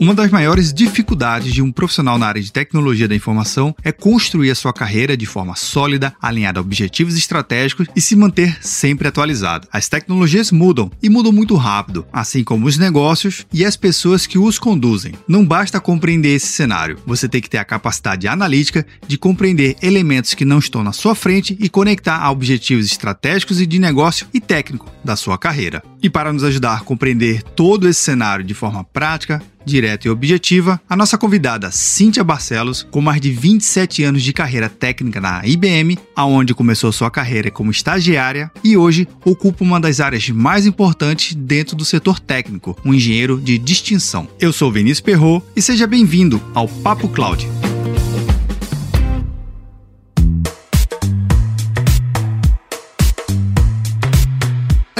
Uma das maiores dificuldades de um profissional na área de tecnologia da informação é construir a sua carreira de forma sólida, alinhada a objetivos estratégicos e se manter sempre atualizado. As tecnologias mudam e mudam muito rápido, assim como os negócios e as pessoas que os conduzem. Não basta compreender esse cenário, você tem que ter a capacidade analítica de compreender elementos que não estão na sua frente e conectar a objetivos estratégicos e de negócio e técnico da sua carreira. E para nos ajudar a compreender todo esse cenário de forma prática, direta e objetiva, a nossa convidada Cíntia Barcelos, com mais de 27 anos de carreira técnica na IBM, aonde começou sua carreira como estagiária e hoje ocupa uma das áreas mais importantes dentro do setor técnico, um engenheiro de distinção. Eu sou Vinícius Perro e seja bem-vindo ao Papo Cloud.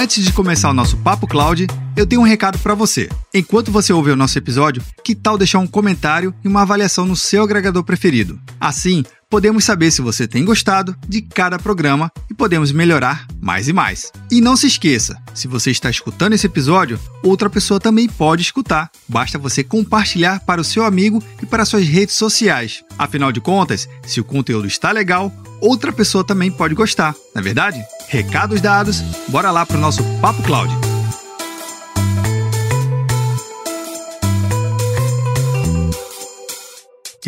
Antes de começar o nosso Papo Cloud, eu tenho um recado para você. Enquanto você ouve o nosso episódio, que tal deixar um comentário e uma avaliação no seu agregador preferido? Assim, podemos saber se você tem gostado de cada programa e podemos melhorar mais e mais. E não se esqueça, se você está escutando esse episódio, outra pessoa também pode escutar. Basta você compartilhar para o seu amigo e para suas redes sociais. Afinal de contas, se o conteúdo está legal, outra pessoa também pode gostar, não é verdade? Recados dados, bora lá para o nosso Papo Cloud.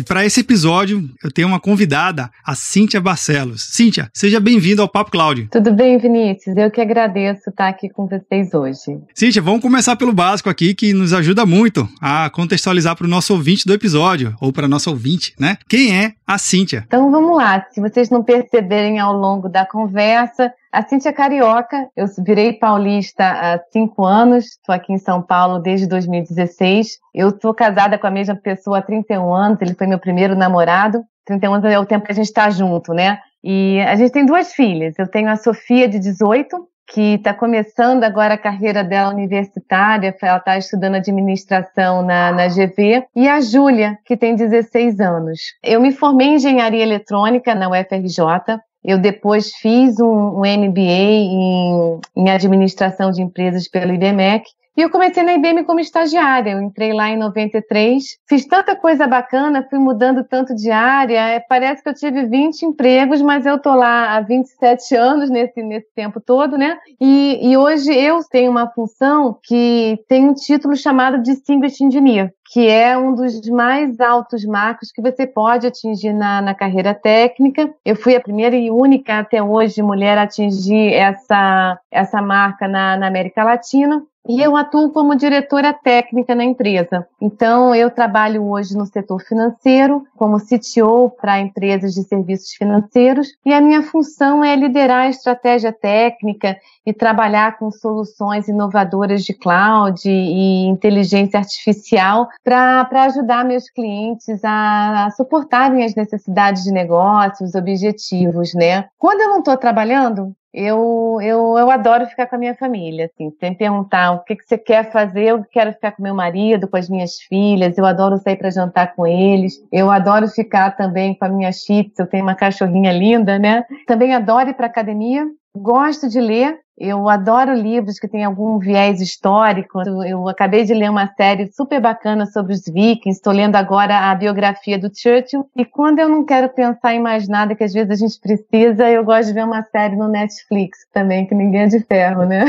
E para esse episódio, eu tenho uma convidada, a Cíntia Barcelos. Cíntia, seja bem-vinda ao Papo Cláudio. Tudo bem, Vinícius? Eu que agradeço estar aqui com vocês hoje. Cíntia, vamos começar pelo básico aqui, que nos ajuda muito a contextualizar para o nosso ouvinte do episódio, ou para nossa ouvinte, né? Quem é a Cíntia? Então vamos lá. Se vocês não perceberem ao longo da conversa, a Cintia é carioca, eu virei paulista há cinco anos, estou aqui em São Paulo desde 2016. Eu estou casada com a mesma pessoa há 31 anos, ele foi meu primeiro namorado. 31 anos é o tempo que a gente está junto, né? E a gente tem duas filhas. Eu tenho a Sofia, de 18, que está começando agora a carreira dela universitária, ela está estudando administração na, na GV, e a Júlia, que tem 16 anos. Eu me formei em engenharia eletrônica na UFRJ, eu depois fiz um, um MBA em, em, administração de empresas pelo IBMEC. E eu comecei na IBM como estagiária. Eu entrei lá em 93, fiz tanta coisa bacana, fui mudando tanto de área. É, parece que eu tive 20 empregos, mas eu tô lá há 27 anos nesse, nesse tempo todo, né? E, e hoje eu tenho uma função que tem um título chamado Distinguished Engineer que é um dos mais altos marcos que você pode atingir na, na carreira técnica. Eu fui a primeira e única até hoje mulher a atingir essa, essa marca na, na América Latina. E eu atuo como diretora técnica na empresa. Então, eu trabalho hoje no setor financeiro, como CTO para empresas de serviços financeiros, e a minha função é liderar a estratégia técnica e trabalhar com soluções inovadoras de cloud e inteligência artificial para ajudar meus clientes a, a suportarem as necessidades de negócios, objetivos, né? Quando eu não estou trabalhando, eu, eu, eu adoro ficar com a minha família, assim, sem perguntar o que, que você quer fazer, eu quero ficar com meu marido, com as minhas filhas, eu adoro sair para jantar com eles, eu adoro ficar também com a minha chips, eu tenho uma cachorrinha linda, né? Também adoro ir para academia, gosto de ler, eu adoro livros que têm algum viés histórico. Eu acabei de ler uma série super bacana sobre os vikings, estou lendo agora a biografia do Churchill. E quando eu não quero pensar em mais nada que às vezes a gente precisa, eu gosto de ver uma série no Netflix também, que ninguém é de ferro, né?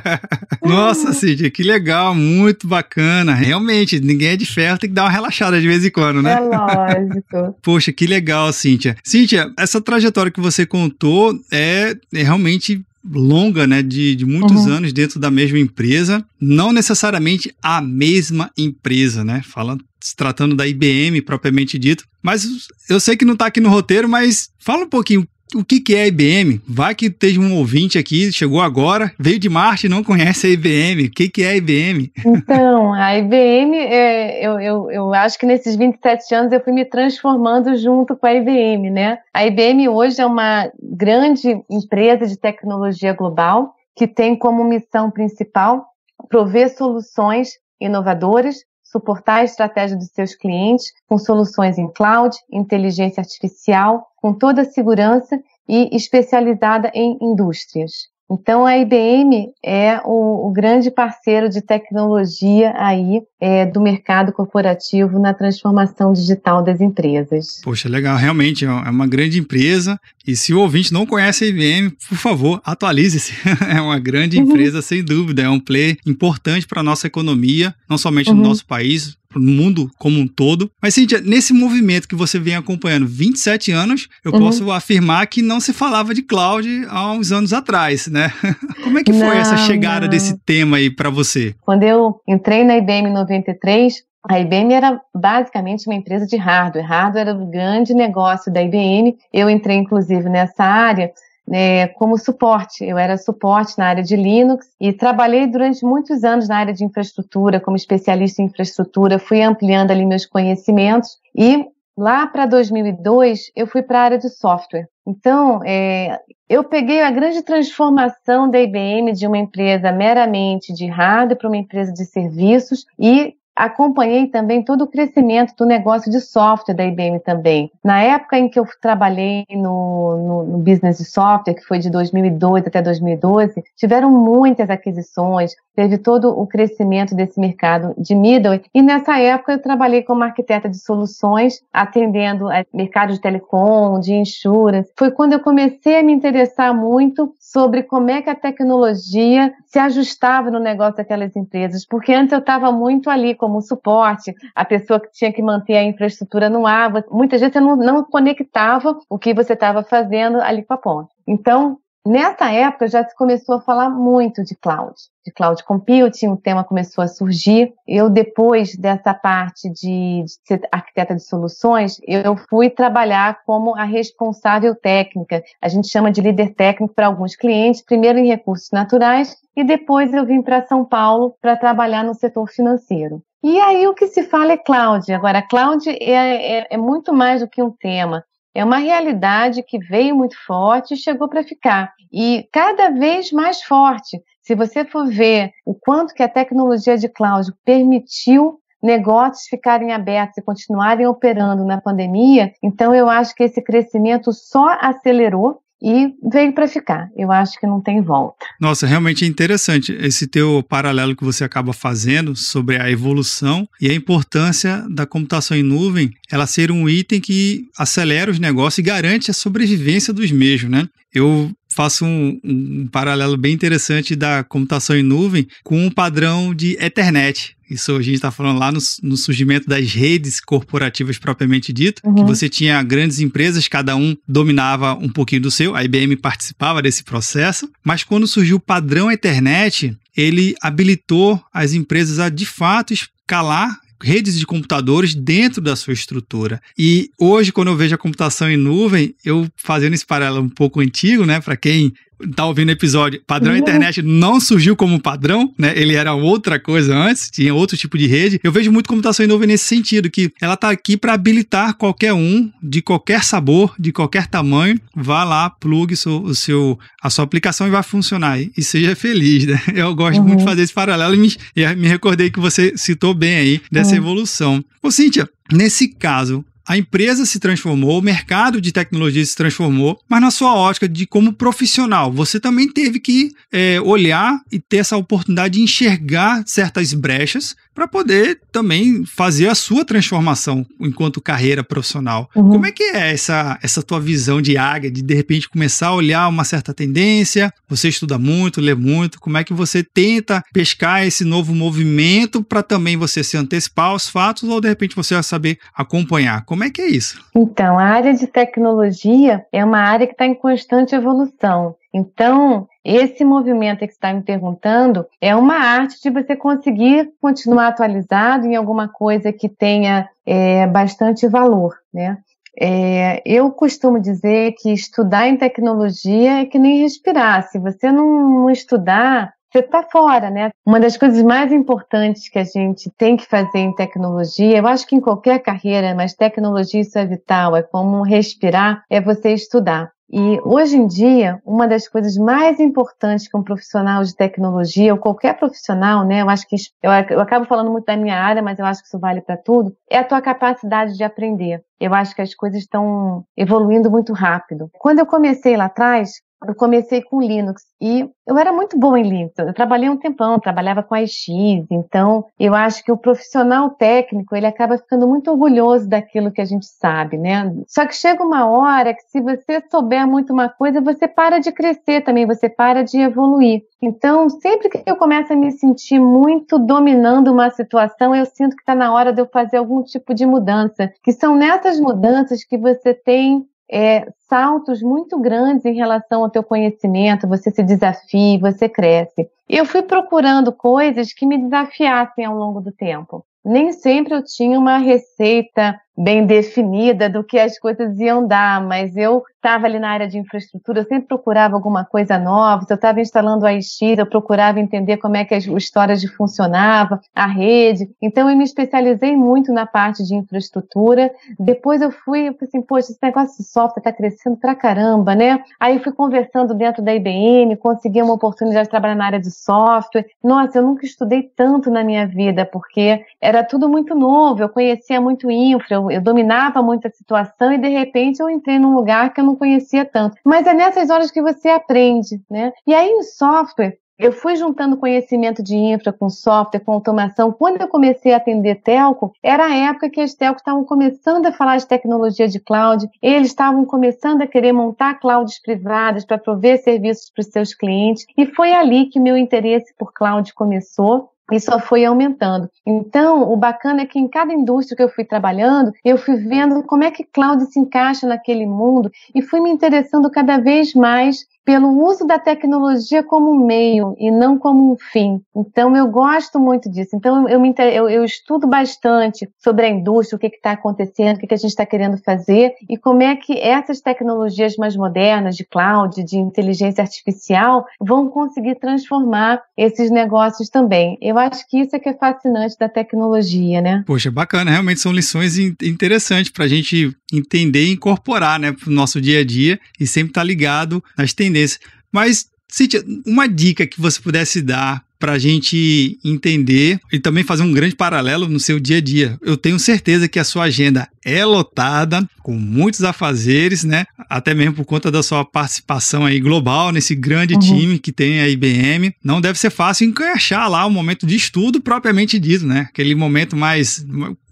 Nossa, Cid, que legal, muito bacana. Realmente, ninguém é de ferro, tem que dar uma relaxada de vez em quando, né? É lógico. Poxa, que legal, Cíntia. Cíntia, essa trajetória que você contou é, é realmente longa, né, de, de muitos uhum. anos dentro da mesma empresa, não necessariamente a mesma empresa, né, falando, se tratando da IBM propriamente dito, mas eu sei que não está aqui no roteiro, mas fala um pouquinho o que, que é a IBM? Vai que esteja um ouvinte aqui, chegou agora, veio de Marte e não conhece a IBM. O que, que é a IBM? Então, a IBM, é, eu, eu, eu acho que nesses 27 anos eu fui me transformando junto com a IBM, né? A IBM hoje é uma grande empresa de tecnologia global que tem como missão principal prover soluções inovadoras suportar a estratégia dos seus clientes com soluções em cloud, inteligência artificial, com toda a segurança e especializada em indústrias. Então a IBM é o, o grande parceiro de tecnologia aí é, do mercado corporativo na transformação digital das empresas. Poxa, legal, realmente é uma grande empresa e se o ouvinte não conhece a IBM, por favor, atualize-se. é uma grande uhum. empresa, sem dúvida, é um player importante para a nossa economia, não somente uhum. no nosso país, no mundo como um todo. Mas, Cíntia, nesse movimento que você vem acompanhando 27 anos, eu uhum. posso afirmar que não se falava de cloud há uns anos atrás, né? Como é que foi não, essa chegada não. desse tema aí para você? Quando eu entrei na IBM em 93, a IBM era basicamente uma empresa de hardware. Hardware era o grande negócio da IBM. Eu entrei, inclusive, nessa área né, como suporte. Eu era suporte na área de Linux e trabalhei durante muitos anos na área de infraestrutura, como especialista em infraestrutura. Fui ampliando ali meus conhecimentos e lá para 2002 eu fui para a área de software. Então, é, eu peguei a grande transformação da IBM de uma empresa meramente de hardware para uma empresa de serviços e acompanhei também todo o crescimento do negócio de software da IBM também. Na época em que eu trabalhei no, no, no business de software, que foi de 2002 até 2012, tiveram muitas aquisições, teve todo o crescimento desse mercado de middleware. E nessa época eu trabalhei como arquiteta de soluções, atendendo a mercado de telecom, de insurance. Foi quando eu comecei a me interessar muito sobre como é que a tecnologia se ajustava no negócio daquelas empresas, porque antes eu estava muito ali como suporte, a pessoa que tinha que manter a infraestrutura no ar, muitas vezes você não, não conectava o que você estava fazendo ali com a ponta. Então, Nessa época já se começou a falar muito de cloud, de cloud computing, o tema começou a surgir. Eu, depois dessa parte de, de ser arquiteta de soluções, eu fui trabalhar como a responsável técnica. A gente chama de líder técnico para alguns clientes, primeiro em recursos naturais e depois eu vim para São Paulo para trabalhar no setor financeiro. E aí o que se fala é cloud. Agora, cloud é, é, é muito mais do que um tema. É uma realidade que veio muito forte e chegou para ficar. E cada vez mais forte. Se você for ver o quanto que a tecnologia de cloud permitiu negócios ficarem abertos e continuarem operando na pandemia, então eu acho que esse crescimento só acelerou e veio para ficar. Eu acho que não tem volta. Nossa, realmente é interessante esse teu paralelo que você acaba fazendo sobre a evolução e a importância da computação em nuvem, ela ser um item que acelera os negócios e garante a sobrevivência dos mesmos, né? Eu faço um, um, paralelo bem interessante da computação em nuvem com um padrão de Ethernet. Isso a gente está falando lá no, no, surgimento das redes corporativas propriamente dito, uhum. que você tinha grandes empresas, cada um dominava um pouquinho do seu, a IBM participava desse processo, mas quando surgiu o padrão Ethernet, ele habilitou as empresas a de fato escalar redes de computadores dentro da sua estrutura. E hoje, quando eu vejo a computação em nuvem, eu fazendo esse paralelo um pouco antigo, né, para quem tá ouvindo o episódio, padrão uhum. internet não surgiu como padrão, né? Ele era outra coisa antes, tinha outro tipo de rede. Eu vejo muito computação em nuvem nesse sentido, que ela tá aqui para habilitar qualquer um, de qualquer sabor, de qualquer tamanho, vá lá, plugue o seu, a sua aplicação e vai funcionar. E seja feliz, né? Eu gosto uhum. muito de fazer esse paralelo e me, e me recordei que você citou bem aí dessa uhum. evolução. Ô, Cíntia, nesse caso, a empresa se transformou, o mercado de tecnologia se transformou, mas na sua ótica de como profissional, você também teve que é, olhar e ter essa oportunidade de enxergar certas brechas para poder também fazer a sua transformação enquanto carreira profissional. Uhum. Como é que é essa, essa tua visão de águia, de de repente começar a olhar uma certa tendência? Você estuda muito, lê muito, como é que você tenta pescar esse novo movimento para também você se antecipar aos fatos ou de repente você vai saber acompanhar? Como é que é isso? Então, a área de tecnologia é uma área que está em constante evolução. Então, esse movimento que está me perguntando é uma arte de você conseguir continuar atualizado em alguma coisa que tenha é, bastante valor, né? É, eu costumo dizer que estudar em tecnologia é que nem respirar. Se você não, não estudar, você está fora, né? Uma das coisas mais importantes que a gente tem que fazer em tecnologia, eu acho que em qualquer carreira, mas tecnologia isso é vital, é como respirar, é você estudar. E hoje em dia, uma das coisas mais importantes que um profissional de tecnologia, ou qualquer profissional, né, eu acho que eu, eu acabo falando muito da minha área, mas eu acho que isso vale para tudo, é a tua capacidade de aprender. Eu acho que as coisas estão evoluindo muito rápido. Quando eu comecei lá atrás, eu comecei com Linux e eu era muito boa em Linux. Eu trabalhei um tempão, trabalhava com AX, então eu acho que o profissional técnico ele acaba ficando muito orgulhoso daquilo que a gente sabe, né? Só que chega uma hora que se você souber muito uma coisa, você para de crescer também, você para de evoluir. Então, sempre que eu começo a me sentir muito dominando uma situação, eu sinto que está na hora de eu fazer algum tipo de mudança. Que são nessas mudanças que você tem é, saltos muito grandes em relação ao teu conhecimento, você se desafia, você cresce. Eu fui procurando coisas que me desafiassem ao longo do tempo. Nem sempre eu tinha uma receita bem definida do que as coisas iam dar, mas eu estava ali na área de infraestrutura, eu sempre procurava alguma coisa nova. Se eu estava instalando a IX, eu procurava entender como é que o storage funcionava, a rede. Então eu me especializei muito na parte de infraestrutura. Depois eu fui, assim, poxa, esse negócio de software está crescendo pra caramba, né? Aí eu fui conversando dentro da IBM, consegui uma oportunidade de trabalhar na área de software. Nossa, eu nunca estudei tanto na minha vida, porque era tudo muito novo, eu conhecia muito infra, eu, eu dominava muito a situação e de repente eu entrei num lugar que eu não conhecia tanto. Mas é nessas horas que você aprende, né? E aí em software, eu fui juntando conhecimento de infra com software, com automação. Quando eu comecei a atender telco, era a época que as telcos estavam começando a falar de tecnologia de cloud, eles estavam começando a querer montar clouds privadas para prover serviços para os seus clientes, e foi ali que meu interesse por cloud começou e só foi aumentando. Então, o bacana é que em cada indústria que eu fui trabalhando, eu fui vendo como é que cloud se encaixa naquele mundo e fui me interessando cada vez mais pelo uso da tecnologia como um meio e não como um fim. Então, eu gosto muito disso. Então, eu, me, eu, eu estudo bastante sobre a indústria, o que está acontecendo, o que, que a gente está querendo fazer e como é que essas tecnologias mais modernas de cloud, de inteligência artificial, vão conseguir transformar esses negócios também. Eu acho que isso é que é fascinante da tecnologia, né? Poxa, bacana. Realmente são lições interessantes para a gente entender e incorporar né, para o nosso dia a dia e sempre estar tá ligado nas tendências tendência. Mas, Cíntia, uma dica que você pudesse dar para a gente entender e também fazer um grande paralelo no seu dia a dia. Eu tenho certeza que a sua agenda é lotada, com muitos afazeres, né? Até mesmo por conta da sua participação aí global nesse grande uhum. time que tem a IBM. Não deve ser fácil encaixar lá o momento de estudo propriamente dito, né? Aquele momento mais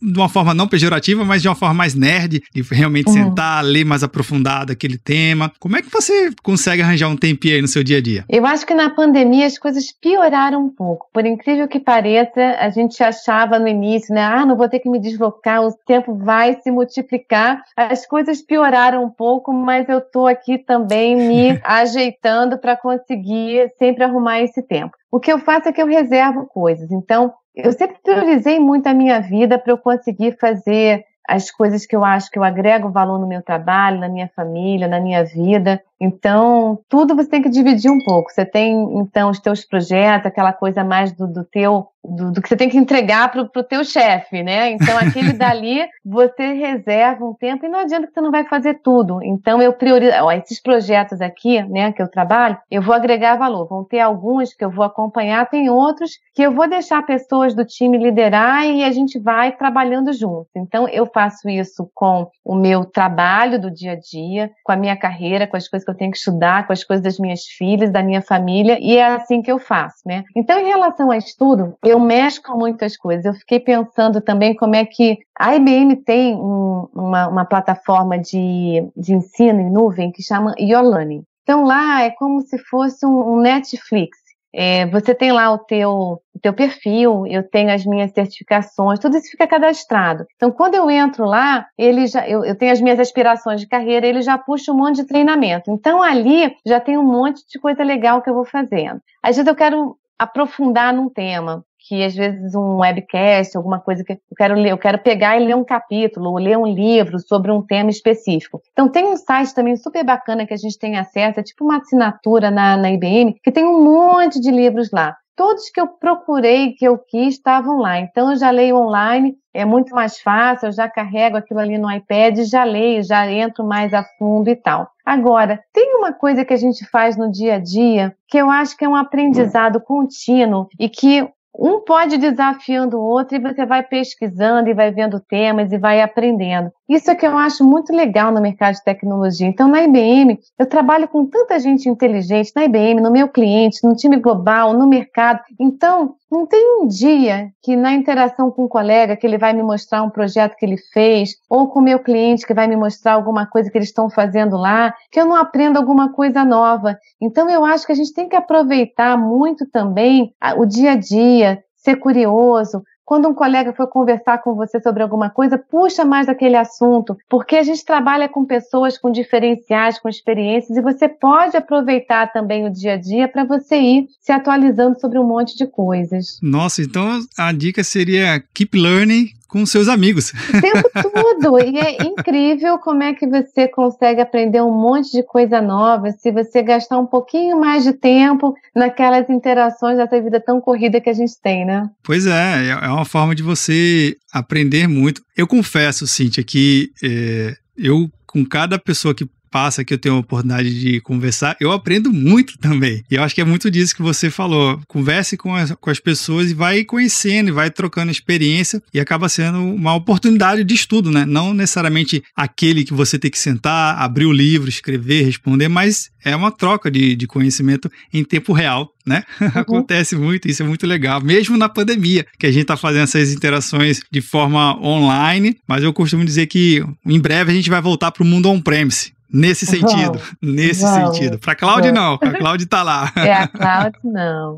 de uma forma não pejorativa, mas de uma forma mais nerd, de realmente uhum. sentar, ler mais aprofundado aquele tema. Como é que você consegue arranjar um tempinho aí no seu dia a dia? Eu acho que na pandemia as coisas pioraram um pouco. Por incrível que pareça, a gente achava no início, né? Ah, não vou ter que me deslocar, o tempo vai se multiplicar. As coisas pioraram um pouco, mas eu estou aqui também me ajeitando para conseguir sempre arrumar esse tempo. O que eu faço é que eu reservo coisas. Então, eu sempre priorizei muito a minha vida para eu conseguir fazer as coisas que eu acho que eu agrego valor no meu trabalho, na minha família, na minha vida. Então, tudo você tem que dividir um pouco. Você tem, então, os teus projetos, aquela coisa mais do, do teu, do, do, que você tem que entregar para o teu chefe, né? Então, aquele dali, você reserva um tempo e não adianta que você não vai fazer tudo. Então, eu priorizo, ó, esses projetos aqui, né, que eu trabalho, eu vou agregar valor. Vão ter alguns que eu vou acompanhar, tem outros que eu vou deixar pessoas do time liderar e a gente vai trabalhando juntos. Então, eu faço isso com o meu trabalho do dia a dia, com a minha carreira, com as coisas que eu tenho que estudar com as coisas das minhas filhas, da minha família, e é assim que eu faço, né? Então, em relação a estudo, eu com muitas coisas. Eu fiquei pensando também como é que a IBM tem um, uma, uma, plataforma de, de ensino em nuvem que chama Your Learning. Então, lá é como se fosse um, um Netflix é, você tem lá o teu, o teu perfil, eu tenho as minhas certificações, tudo isso fica cadastrado. Então, quando eu entro lá, ele já, eu, eu tenho as minhas aspirações de carreira, ele já puxa um monte de treinamento. Então, ali já tem um monte de coisa legal que eu vou fazendo. Às vezes eu quero aprofundar num tema que às vezes um webcast, alguma coisa que eu quero ler, eu quero pegar e ler um capítulo, ou ler um livro sobre um tema específico. Então tem um site também super bacana que a gente tem acesso, é tipo uma assinatura na, na IBM, que tem um monte de livros lá. Todos que eu procurei, que eu quis, estavam lá. Então eu já leio online, é muito mais fácil, eu já carrego aquilo ali no iPad, já leio, já entro mais a fundo e tal. Agora, tem uma coisa que a gente faz no dia a dia que eu acho que é um aprendizado contínuo e que um pode desafiando o outro e você vai pesquisando e vai vendo temas e vai aprendendo. Isso é que eu acho muito legal no mercado de tecnologia. Então, na IBM, eu trabalho com tanta gente inteligente, na IBM, no meu cliente, no time global, no mercado. Então, não tem um dia que na interação com um colega que ele vai me mostrar um projeto que ele fez, ou com o meu cliente que vai me mostrar alguma coisa que eles estão fazendo lá, que eu não aprendo alguma coisa nova. Então eu acho que a gente tem que aproveitar muito também o dia a dia, ser curioso, quando um colega for conversar com você sobre alguma coisa, puxa mais aquele assunto, porque a gente trabalha com pessoas com diferenciais, com experiências, e você pode aproveitar também o dia a dia para você ir se atualizando sobre um monte de coisas. Nossa, então a dica seria keep learning, com seus amigos. O tempo todo. E é incrível como é que você consegue aprender um monte de coisa nova se você gastar um pouquinho mais de tempo naquelas interações dessa vida tão corrida que a gente tem, né? Pois é, é uma forma de você aprender muito. Eu confesso, Cíntia, que é, eu, com cada pessoa que passa que eu tenho a oportunidade de conversar, eu aprendo muito também. E eu acho que é muito disso que você falou. Converse com as, com as pessoas e vai conhecendo, e vai trocando experiência e acaba sendo uma oportunidade de estudo, né? Não necessariamente aquele que você tem que sentar, abrir o livro, escrever, responder, mas é uma troca de, de conhecimento em tempo real, né? Uhum. Acontece muito, isso é muito legal, mesmo na pandemia, que a gente está fazendo essas interações de forma online, mas eu costumo dizer que em breve a gente vai voltar para o mundo on-premise. Nesse sentido, vamos, nesse vamos, sentido. Para Cláudia não, a Cláudia está lá. É, a Cláudia não.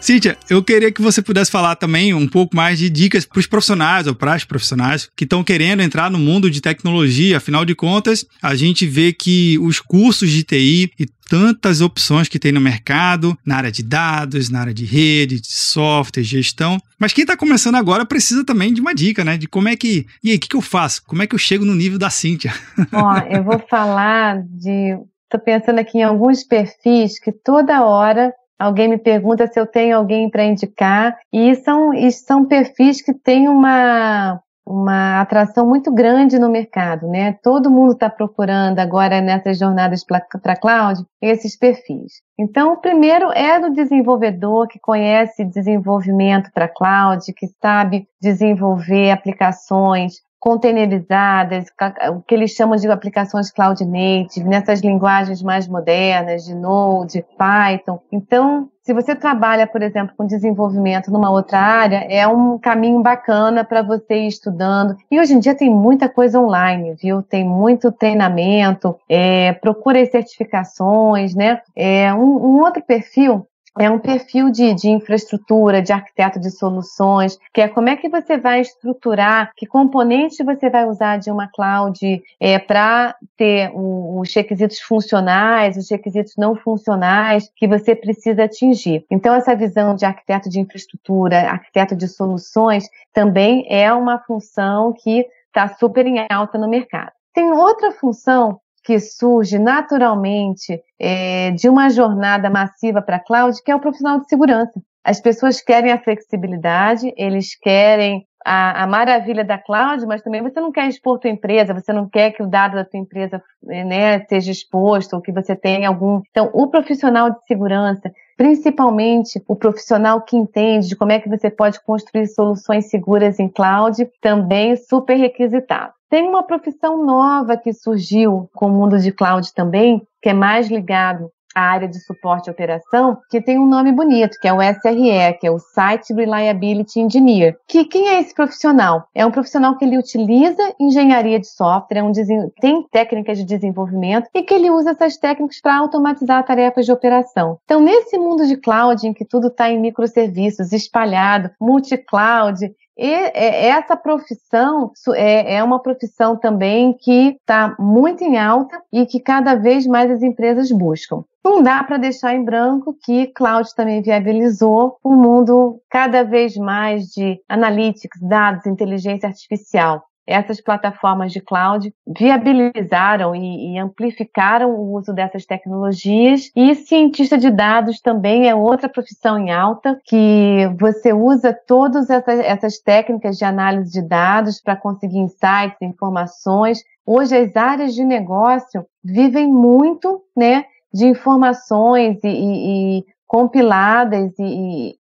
Cíntia, eu queria que você pudesse falar também um pouco mais de dicas para os profissionais ou para as profissionais que estão querendo entrar no mundo de tecnologia. Afinal de contas, a gente vê que os cursos de TI e tantas opções que tem no mercado, na área de dados, na área de rede, de software, gestão. Mas quem está começando agora precisa também de uma dica, né? De como é que. E aí, o que, que eu faço? Como é que eu chego no nível da Cíntia? Ó, eu vou falar de. Estou pensando aqui em alguns perfis que toda hora alguém me pergunta se eu tenho alguém para indicar, e são, e são perfis que têm uma, uma atração muito grande no mercado, né? Todo mundo está procurando agora nessas jornadas para cloud esses perfis. Então, o primeiro é do desenvolvedor que conhece desenvolvimento para cloud, que sabe desenvolver aplicações containerizadas, o que eles chamam de aplicações cloud native, nessas linguagens mais modernas, de Node, Python. Então, se você trabalha, por exemplo, com desenvolvimento numa outra área, é um caminho bacana para você ir estudando. E hoje em dia tem muita coisa online, viu? Tem muito treinamento, é, procura certificações, né? É, um, um outro perfil é um perfil de, de, infraestrutura, de arquiteto de soluções, que é como é que você vai estruturar, que componentes você vai usar de uma cloud é, para ter os requisitos funcionais, os requisitos não funcionais que você precisa atingir. Então, essa visão de arquiteto de infraestrutura, arquiteto de soluções, também é uma função que está super em alta no mercado. Tem outra função que surge naturalmente é, de uma jornada massiva para a cloud, que é o profissional de segurança. As pessoas querem a flexibilidade, eles querem a, a, maravilha da cloud, mas também você não quer expor tua empresa, você não quer que o dado da tua empresa né, seja exposto, ou que você tenha algum. Então, o profissional de segurança, principalmente o profissional que entende de como é que você pode construir soluções seguras em cloud, também super requisitado. Tem uma profissão nova que surgiu com o mundo de cloud também, que é mais ligado à área de suporte e operação, que tem um nome bonito, que é o SRE, que é o Site Reliability Engineer. Que quem é esse profissional? É um profissional que ele utiliza engenharia de software, é um tem técnicas de desenvolvimento e que ele usa essas técnicas para automatizar tarefas de operação. Então, nesse mundo de cloud, em que tudo está em microserviços, espalhado, multi-cloud, e é, essa profissão é, é uma profissão também que está muito em alta e que cada vez mais as empresas buscam. Não dá para deixar em branco que cloud também viabilizou um mundo cada vez mais de analytics, dados, inteligência artificial essas plataformas de cloud viabilizaram e, e, amplificaram o uso dessas tecnologias. E cientista de dados também é outra profissão em alta, que você usa todas essas, essas técnicas de análise de dados para conseguir insights, informações. Hoje as áreas de negócio vivem muito, né, de informações e, e compiladas e,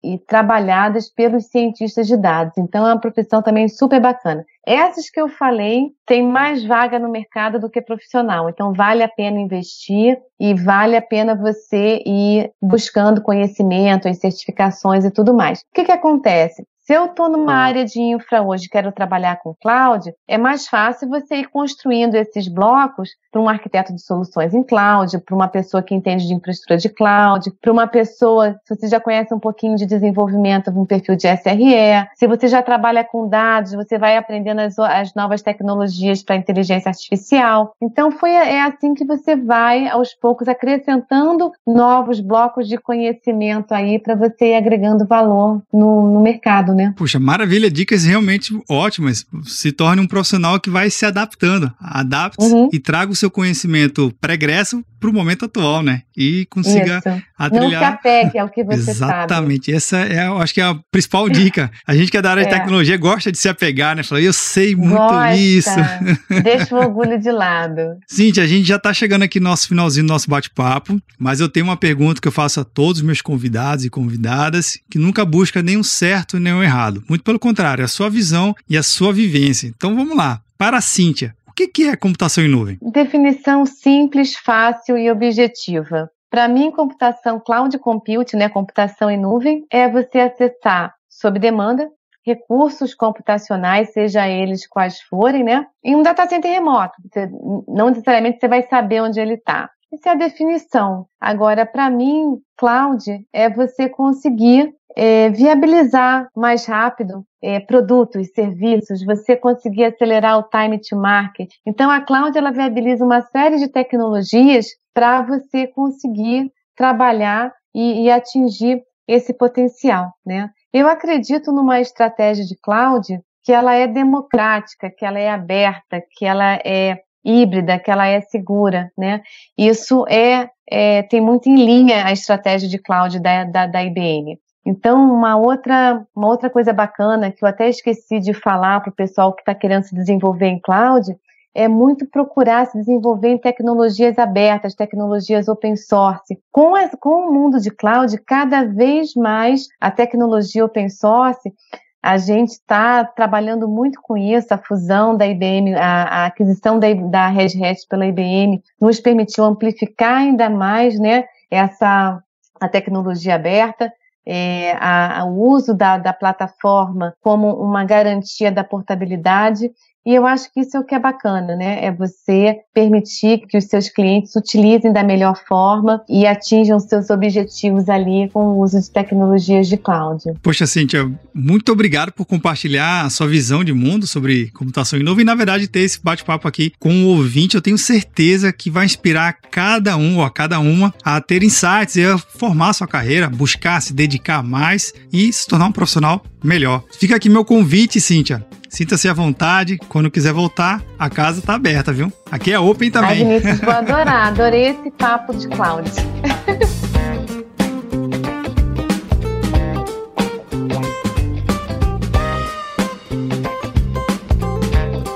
e, e, trabalhadas pelos cientistas de dados. Então é uma profissão também super bacana. Essas que eu falei têm mais vaga no mercado do que profissional, então vale a pena investir e vale a pena você ir buscando conhecimento, as certificações e tudo mais. O que, que acontece? Se eu estou numa ah. área de infra hoje e quero trabalhar com cloud, é mais fácil você ir construindo esses blocos para um arquiteto de soluções em cloud, para uma pessoa que entende de infraestrutura de cloud, para uma pessoa, se você já conhece um pouquinho de desenvolvimento, um perfil de SRE, se você já trabalha com dados, você vai aprendendo as, as novas tecnologias para inteligência artificial. Então, foi, é assim que você vai, aos poucos, acrescentando novos blocos de conhecimento aí para você ir agregando valor no, no mercado né? Puxa, maravilha, dicas realmente ótimas. Se torne um profissional que vai se adaptando. Adapte uhum. e traga o seu conhecimento pregresso para o momento atual, né? E consiga Isso. atrilhar. Não se apegue ao que você Exatamente. sabe. Exatamente. Essa é, eu acho que é a principal dica. A gente que é da área é. de tecnologia gosta de se apegar, né? Falar, eu sei muito gosta. isso. Deixa o orgulho de lado. Cintia, a gente já está chegando aqui no nosso finalzinho do nosso bate-papo, mas eu tenho uma pergunta que eu faço a todos os meus convidados e convidadas, que nunca busca nenhum certo nem um errado. Muito pelo contrário, é a sua visão e a sua vivência. Então vamos lá. Para a Cíntia, o que é computação em nuvem? Definição simples, fácil e objetiva. Para mim, computação cloud computing, né, computação em nuvem, é você acessar sob demanda recursos computacionais, seja eles quais forem, né, em um data center remoto. Você, não necessariamente você vai saber onde ele está. Essa é a definição. Agora, para mim, cloud é você conseguir é, viabilizar mais rápido é, produtos, serviços, você conseguir acelerar o time to market. Então, a cloud ela viabiliza uma série de tecnologias para você conseguir trabalhar e, e, atingir esse potencial, né? Eu acredito numa estratégia de cloud que ela é democrática, que ela é aberta, que ela é híbrida, que ela é segura, né? Isso é, é tem muito em linha a estratégia de cloud da, da, da IBM. Então, uma outra, uma outra coisa bacana que eu até esqueci de falar para o pessoal que está querendo se desenvolver em cloud é muito procurar se desenvolver em tecnologias abertas, tecnologias open source. Com, as, com o mundo de cloud, cada vez mais a tecnologia open source a gente está trabalhando muito com isso, a fusão da IBM, a, a aquisição da, da Red Hat pela IBM nos permitiu amplificar ainda mais né, essa a tecnologia aberta é, a, a, o uso da, da plataforma como uma garantia da portabilidade e eu acho que isso é o que é bacana, né? É você permitir que os seus clientes utilizem da melhor forma e atinjam seus objetivos ali com o uso de tecnologias de cloud. Poxa, Cíntia, muito obrigado por compartilhar a sua visão de mundo sobre computação em nuvem e, na verdade, ter esse bate-papo aqui com o ouvinte. Eu tenho certeza que vai inspirar cada um ou a cada uma a ter insights e a formar a sua carreira, buscar se dedicar mais e se tornar um profissional melhor. Fica aqui meu convite, Cíntia. Sinta-se à vontade. Quando quiser voltar, a casa tá aberta, viu? Aqui é open também. Ai, Vinícius, vou adorar. Adorei esse papo de cloud.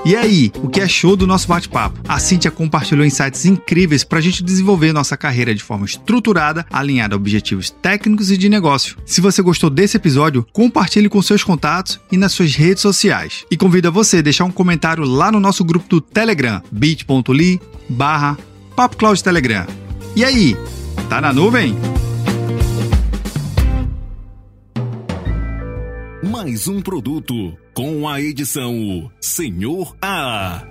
E aí, o que achou do nosso bate-papo? A Cintia compartilhou insights incríveis para a gente desenvolver nossa carreira de forma estruturada, alinhada a objetivos técnicos e de negócio. Se você gostou desse episódio, compartilhe com seus contatos e nas suas redes sociais. E convido você a deixar um comentário lá no nosso grupo do Telegram, bit.ly barra Telegram. E aí, tá na nuvem? Mais um produto com a edição Senhor A.